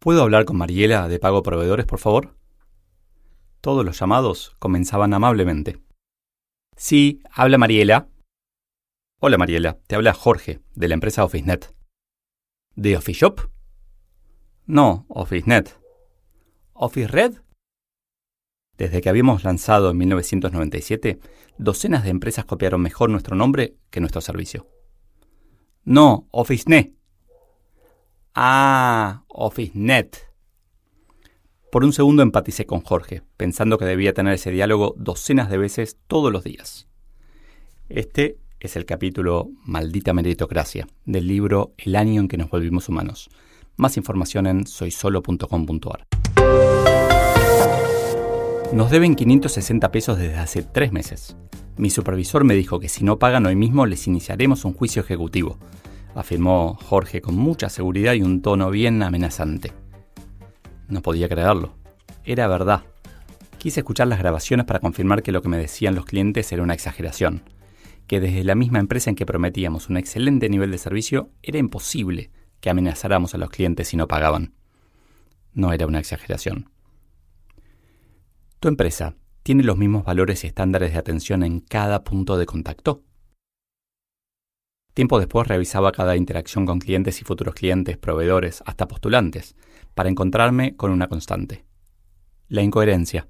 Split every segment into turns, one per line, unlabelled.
¿Puedo hablar con Mariela de Pago Proveedores, por favor? Todos los llamados comenzaban amablemente. Sí, habla Mariela. Hola Mariela, te habla Jorge, de la empresa OfficeNet. ¿De OfficeShop? No, OfficeNet. ¿OfficeRed? Desde que habíamos lanzado en 1997, docenas de empresas copiaron mejor nuestro nombre que nuestro servicio. No, OfficeNet. Ah, OfficeNet. Por un segundo empaticé con Jorge, pensando que debía tener ese diálogo docenas de veces todos los días. Este es el capítulo Maldita Meritocracia del libro El año en que nos volvimos humanos. Más información en soysolo.com.ar. Nos deben 560 pesos desde hace tres meses. Mi supervisor me dijo que si no pagan hoy mismo les iniciaremos un juicio ejecutivo, afirmó Jorge con mucha seguridad y un tono bien amenazante. No podía creerlo. Era verdad. Quise escuchar las grabaciones para confirmar que lo que me decían los clientes era una exageración, que desde la misma empresa en que prometíamos un excelente nivel de servicio era imposible que amenazáramos a los clientes si no pagaban. No era una exageración. Tu empresa tiene los mismos valores y estándares de atención en cada punto de contacto. Tiempo después revisaba cada interacción con clientes y futuros clientes, proveedores, hasta postulantes, para encontrarme con una constante. La incoherencia.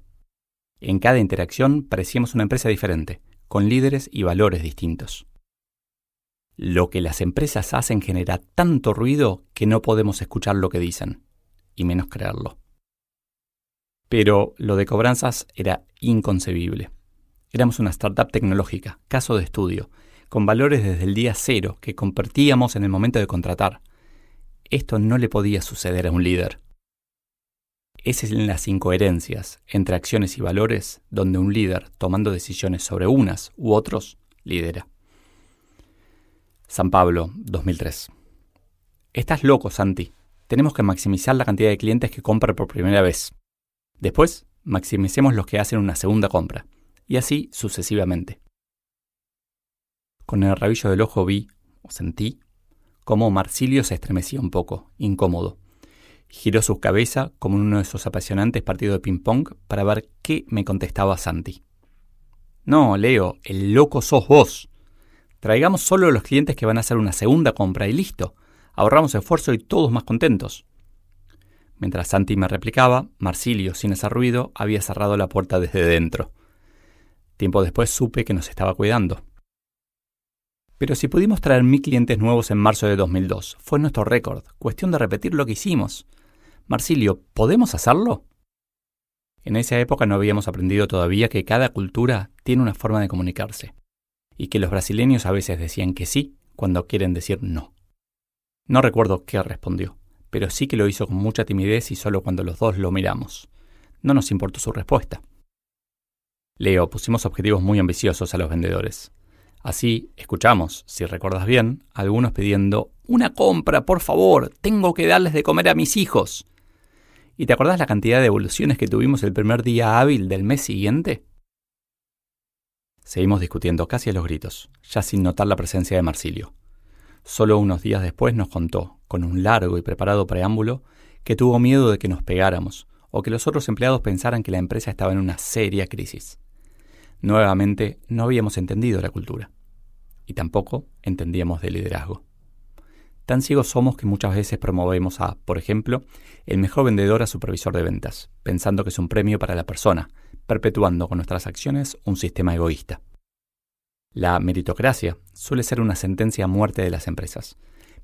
En cada interacción parecíamos una empresa diferente, con líderes y valores distintos. Lo que las empresas hacen genera tanto ruido que no podemos escuchar lo que dicen, y menos creerlo. Pero lo de cobranzas era inconcebible. Éramos una startup tecnológica, caso de estudio, con valores desde el día cero que compartíamos en el momento de contratar. Esto no le podía suceder a un líder. Es en las incoherencias entre acciones y valores donde un líder, tomando decisiones sobre unas u otros, lidera. San Pablo, 2003. Estás loco, Santi. Tenemos que maximizar la cantidad de clientes que compran por primera vez. Después, maximicemos los que hacen una segunda compra. Y así sucesivamente. Con el rabillo del ojo vi, o sentí, cómo Marsilio se estremecía un poco, incómodo. Giró su cabeza como en uno de esos apasionantes partidos de ping-pong para ver qué me contestaba Santi. No, Leo, el loco sos vos. Traigamos solo los clientes que van a hacer una segunda compra y listo. Ahorramos esfuerzo y todos más contentos. Mientras Santi me replicaba, Marsilio, sin hacer ruido, había cerrado la puerta desde dentro. Tiempo después supe que nos estaba cuidando. Pero si pudimos traer mil clientes nuevos en marzo de 2002, fue nuestro récord, cuestión de repetir lo que hicimos. Marsilio, ¿podemos hacerlo? En esa época no habíamos aprendido todavía que cada cultura tiene una forma de comunicarse, y que los brasileños a veces decían que sí cuando quieren decir no. No recuerdo qué respondió, pero sí que lo hizo con mucha timidez y solo cuando los dos lo miramos. No nos importó su respuesta. Leo, pusimos objetivos muy ambiciosos a los vendedores. Así escuchamos, si recuerdas bien, algunos pidiendo una compra, por favor, tengo que darles de comer a mis hijos. ¿Y te acordás la cantidad de evoluciones que tuvimos el primer día hábil del mes siguiente? Seguimos discutiendo casi a los gritos, ya sin notar la presencia de Marsilio. Solo unos días después nos contó, con un largo y preparado preámbulo, que tuvo miedo de que nos pegáramos o que los otros empleados pensaran que la empresa estaba en una seria crisis. Nuevamente, no habíamos entendido la cultura. Y tampoco entendíamos de liderazgo. Tan ciegos somos que muchas veces promovemos a, por ejemplo, el mejor vendedor a supervisor de ventas, pensando que es un premio para la persona, perpetuando con nuestras acciones un sistema egoísta. La meritocracia suele ser una sentencia a muerte de las empresas,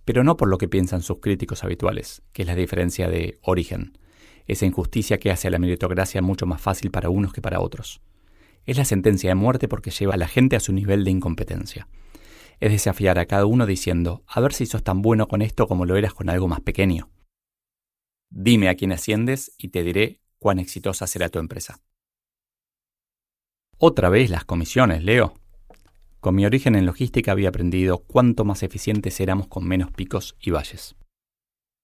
pero no por lo que piensan sus críticos habituales, que es la diferencia de origen, esa injusticia que hace a la meritocracia mucho más fácil para unos que para otros. Es la sentencia de muerte porque lleva a la gente a su nivel de incompetencia. Es desafiar a cada uno diciendo, a ver si sos tan bueno con esto como lo eras con algo más pequeño. Dime a quién asciendes y te diré cuán exitosa será tu empresa. Otra vez las comisiones, Leo. Con mi origen en logística había aprendido cuánto más eficientes éramos con menos picos y valles.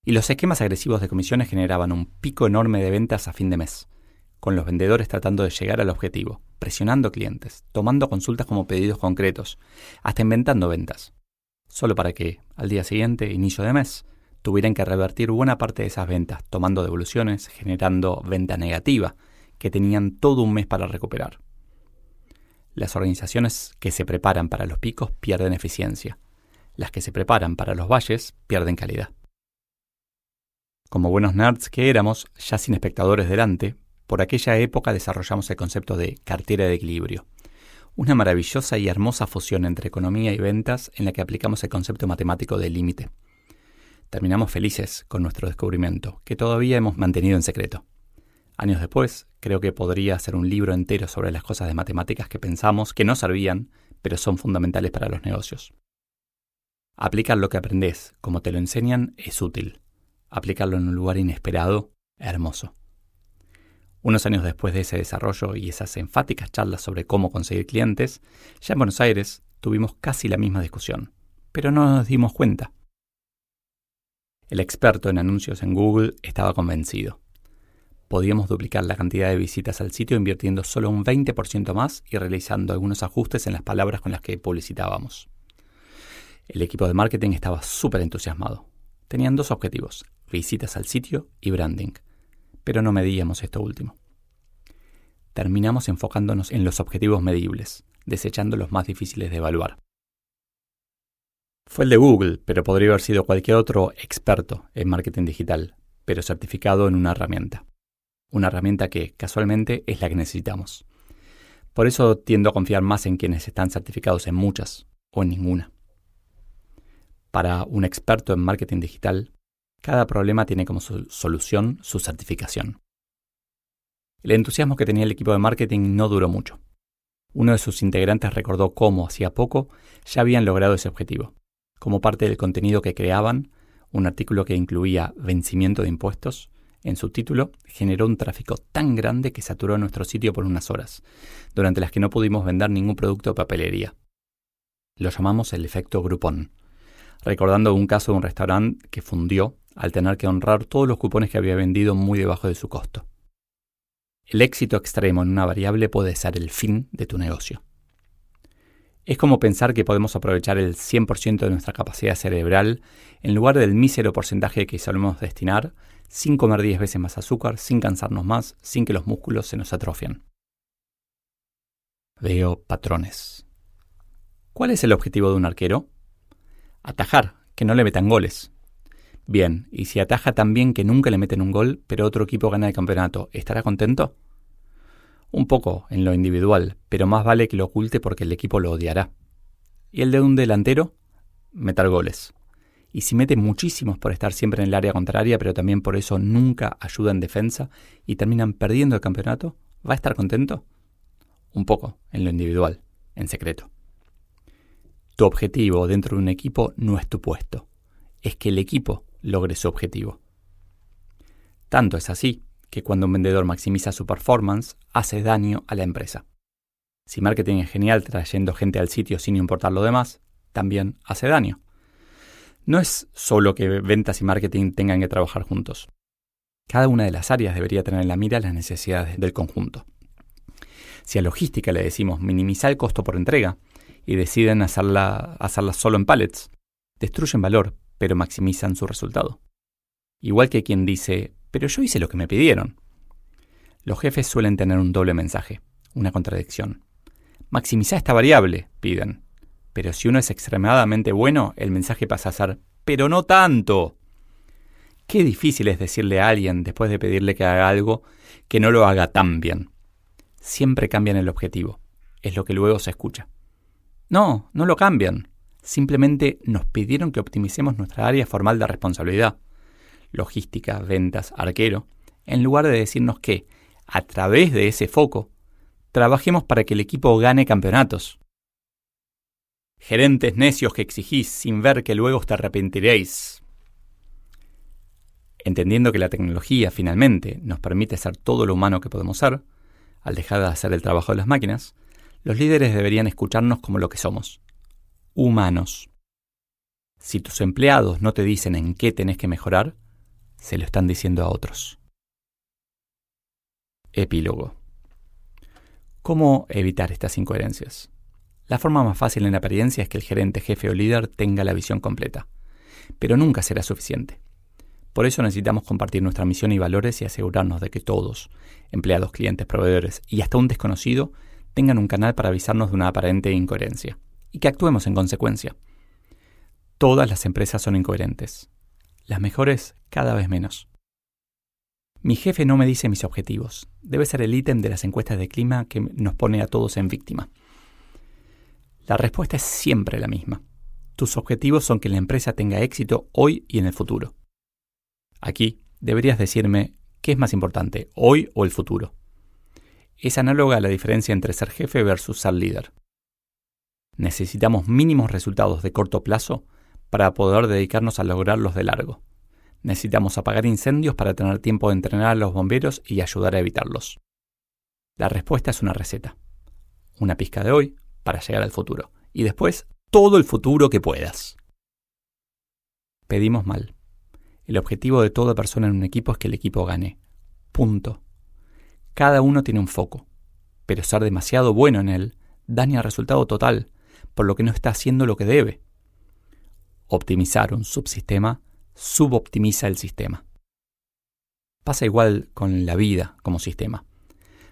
Y los esquemas agresivos de comisiones generaban un pico enorme de ventas a fin de mes, con los vendedores tratando de llegar al objetivo, presionando clientes, tomando consultas como pedidos concretos, hasta inventando ventas, solo para que, al día siguiente, inicio de mes, tuvieran que revertir buena parte de esas ventas, tomando devoluciones, generando venta negativa, que tenían todo un mes para recuperar. Las organizaciones que se preparan para los picos pierden eficiencia. Las que se preparan para los valles pierden calidad. Como buenos nerds que éramos, ya sin espectadores delante, por aquella época desarrollamos el concepto de cartera de equilibrio, una maravillosa y hermosa fusión entre economía y ventas en la que aplicamos el concepto matemático de límite. Terminamos felices con nuestro descubrimiento, que todavía hemos mantenido en secreto. Años después, creo que podría hacer un libro entero sobre las cosas de matemáticas que pensamos que no servían, pero son fundamentales para los negocios. Aplicar lo que aprendes, como te lo enseñan, es útil aplicarlo en un lugar inesperado, hermoso. Unos años después de ese desarrollo y esas enfáticas charlas sobre cómo conseguir clientes, ya en Buenos Aires tuvimos casi la misma discusión, pero no nos dimos cuenta. El experto en anuncios en Google estaba convencido. Podíamos duplicar la cantidad de visitas al sitio invirtiendo solo un 20% más y realizando algunos ajustes en las palabras con las que publicitábamos. El equipo de marketing estaba súper entusiasmado. Tenían dos objetivos, visitas al sitio y branding, pero no medíamos esto último. Terminamos enfocándonos en los objetivos medibles, desechando los más difíciles de evaluar. Fue el de Google, pero podría haber sido cualquier otro experto en marketing digital, pero certificado en una herramienta. Una herramienta que, casualmente, es la que necesitamos. Por eso tiendo a confiar más en quienes están certificados en muchas o en ninguna. Para un experto en marketing digital, cada problema tiene como solución su certificación. El entusiasmo que tenía el equipo de marketing no duró mucho. Uno de sus integrantes recordó cómo, hacía poco, ya habían logrado ese objetivo. Como parte del contenido que creaban, un artículo que incluía vencimiento de impuestos, en su título, generó un tráfico tan grande que saturó nuestro sitio por unas horas, durante las que no pudimos vender ningún producto de papelería. Lo llamamos el efecto Groupon, recordando un caso de un restaurante que fundió al tener que honrar todos los cupones que había vendido muy debajo de su costo. El éxito extremo en una variable puede ser el fin de tu negocio. Es como pensar que podemos aprovechar el 100% de nuestra capacidad cerebral en lugar del mísero porcentaje que solemos destinar, sin comer 10 veces más azúcar, sin cansarnos más, sin que los músculos se nos atrofian. Veo patrones. ¿Cuál es el objetivo de un arquero? Atajar, que no le metan goles. Bien, y si ataja tan bien que nunca le meten un gol, pero otro equipo gana el campeonato, ¿estará contento? Un poco en lo individual, pero más vale que lo oculte porque el equipo lo odiará. ¿Y el de un delantero? Meter goles. Y si mete muchísimos por estar siempre en el área contraria, pero también por eso nunca ayuda en defensa y terminan perdiendo el campeonato, ¿va a estar contento? Un poco, en lo individual, en secreto. Tu objetivo dentro de un equipo no es tu puesto, es que el equipo logre su objetivo. Tanto es así que cuando un vendedor maximiza su performance, hace daño a la empresa. Si marketing es genial trayendo gente al sitio sin importar lo demás, también hace daño. No es solo que ventas y marketing tengan que trabajar juntos. Cada una de las áreas debería tener en la mira las necesidades del conjunto. Si a logística le decimos minimizar el costo por entrega y deciden hacerla, hacerla solo en pallets, destruyen valor pero maximizan su resultado. Igual que quien dice, pero yo hice lo que me pidieron. Los jefes suelen tener un doble mensaje, una contradicción. Maximiza esta variable, piden. Pero si uno es extremadamente bueno, el mensaje pasa a ser, pero no tanto. Qué difícil es decirle a alguien, después de pedirle que haga algo, que no lo haga tan bien. Siempre cambian el objetivo. Es lo que luego se escucha. No, no lo cambian. Simplemente nos pidieron que optimicemos nuestra área formal de responsabilidad, logística, ventas, arquero, en lugar de decirnos que, a través de ese foco, trabajemos para que el equipo gane campeonatos. Gerentes necios que exigís sin ver que luego os te arrepentiréis. Entendiendo que la tecnología finalmente nos permite ser todo lo humano que podemos ser, al dejar de hacer el trabajo de las máquinas, los líderes deberían escucharnos como lo que somos, humanos. Si tus empleados no te dicen en qué tenés que mejorar, se lo están diciendo a otros. Epílogo. ¿Cómo evitar estas incoherencias? La forma más fácil en apariencia es que el gerente, jefe o líder tenga la visión completa, pero nunca será suficiente. Por eso necesitamos compartir nuestra misión y valores y asegurarnos de que todos, empleados, clientes, proveedores y hasta un desconocido, tengan un canal para avisarnos de una aparente incoherencia y que actuemos en consecuencia. Todas las empresas son incoherentes. Las mejores cada vez menos. Mi jefe no me dice mis objetivos. Debe ser el ítem de las encuestas de clima que nos pone a todos en víctima. La respuesta es siempre la misma. Tus objetivos son que la empresa tenga éxito hoy y en el futuro. Aquí deberías decirme qué es más importante, hoy o el futuro. Es análoga a la diferencia entre ser jefe versus ser líder. Necesitamos mínimos resultados de corto plazo para poder dedicarnos a lograrlos de largo. Necesitamos apagar incendios para tener tiempo de entrenar a los bomberos y ayudar a evitarlos. La respuesta es una receta. Una pizca de hoy para llegar al futuro. Y después todo el futuro que puedas. Pedimos mal. El objetivo de toda persona en un equipo es que el equipo gane. Punto. Cada uno tiene un foco, pero ser demasiado bueno en él daña el resultado total, por lo que no está haciendo lo que debe. Optimizar un subsistema suboptimiza el sistema. Pasa igual con la vida como sistema.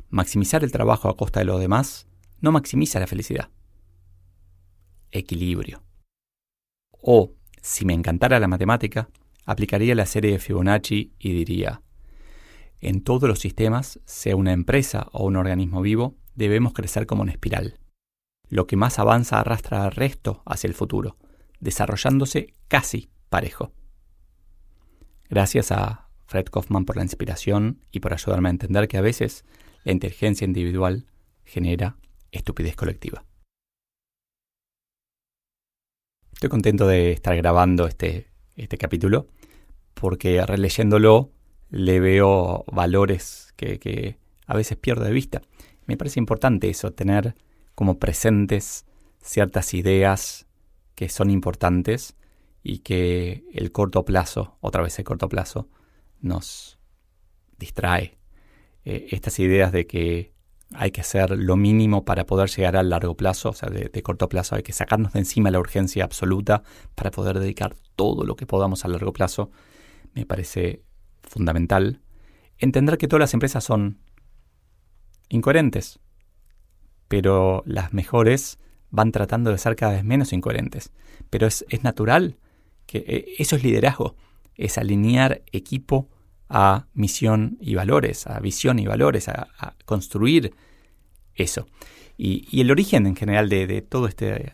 Maximizar el trabajo a costa de los demás no maximiza la felicidad. Equilibrio. O, si me encantara la matemática, aplicaría la serie de Fibonacci y diría, en todos los sistemas, sea una empresa o un organismo vivo, debemos crecer como una espiral. Lo que más avanza arrastra al resto hacia el futuro, desarrollándose casi parejo. Gracias a Fred Kaufman por la inspiración y por ayudarme a entender que a veces la inteligencia individual genera estupidez colectiva. Estoy contento de estar grabando este, este capítulo porque releyéndolo le veo valores que, a veces pierdo de vista. Me parece importante eso, tener como presentes ciertas ideas que son importantes y que el corto plazo, otra vez el corto plazo, nos distrae. Eh, estas ideas de que hay que hacer lo mínimo para poder llegar al largo plazo, o sea, de, de, corto plazo, hay que sacarnos de encima la urgencia absoluta para poder dedicar todo lo que podamos a largo plazo, me parece fundamental, entender que todas las empresas son incoherentes, pero las mejores van tratando de ser cada vez menos incoherentes. Pero es, natural que eh, eso es liderazgo, es alinear equipo a misión y valores, a visión y valores, a, construir eso. Y, el origen en general de, todo, este,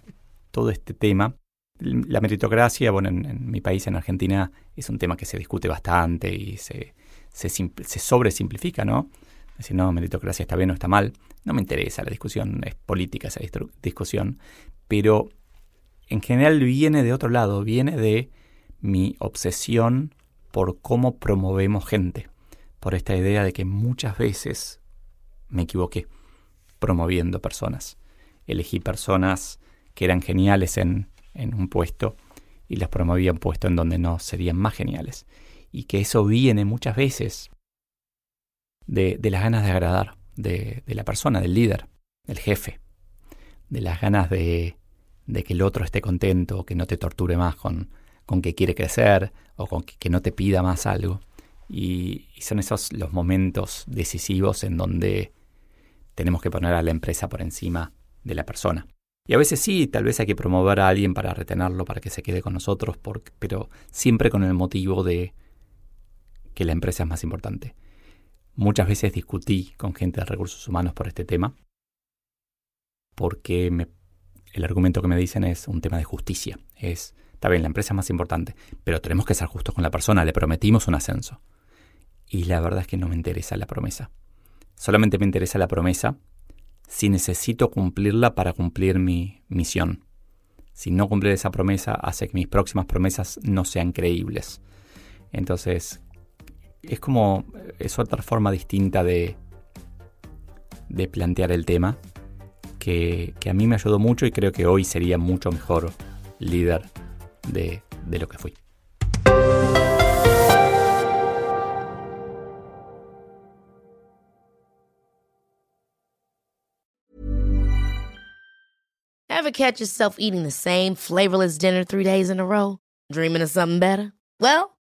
todo este tema la meritocracia, bueno, en, mi país, en Argentina, es un tema que se discute bastante y se, se, se sobresimplifica, ¿no? Decir, no, meritocracia está bien o está mal. No me interesa la discusión, es política esa discusión, pero en general viene de otro lado, viene de mi obsesión por cómo promovemos gente, por esta idea de que muchas veces me equivoqué promoviendo personas. Elegí personas que eran geniales en en un puesto y las promovían puesto en donde no serían más geniales. Y que eso viene muchas veces de, las ganas de agradar, de, la persona, del líder, del jefe, de las ganas de, que el otro esté contento, que no te torture más con, con que quiere crecer o con que, no te pida más algo. Y, y, son esos los momentos decisivos en donde tenemos que poner a la empresa por encima de la persona. Y a veces sí, tal vez hay que promover a alguien para retenerlo, para que se quede con nosotros, pero siempre con el motivo de que la empresa es más importante. Muchas veces discutí con gente de recursos humanos por este tema, porque el argumento que me dicen es un tema de justicia. Es, está bien, la empresa es más importante, pero tenemos que ser justos con la persona, le prometimos un ascenso. Y la verdad es que no me interesa la promesa. Solamente me interesa la promesa si necesito cumplirla para cumplir mi misión. Si no cumplir esa promesa hace que mis próximas promesas no sean creíbles. Entonces, es como, es otra forma distinta de, de plantear el tema que, a mí me ayudó mucho y creo que hoy sería mucho mejor líder de, de lo que fui.
Ever catch yourself eating the same flavorless dinner three days in a row? Dreaming of something better? Well,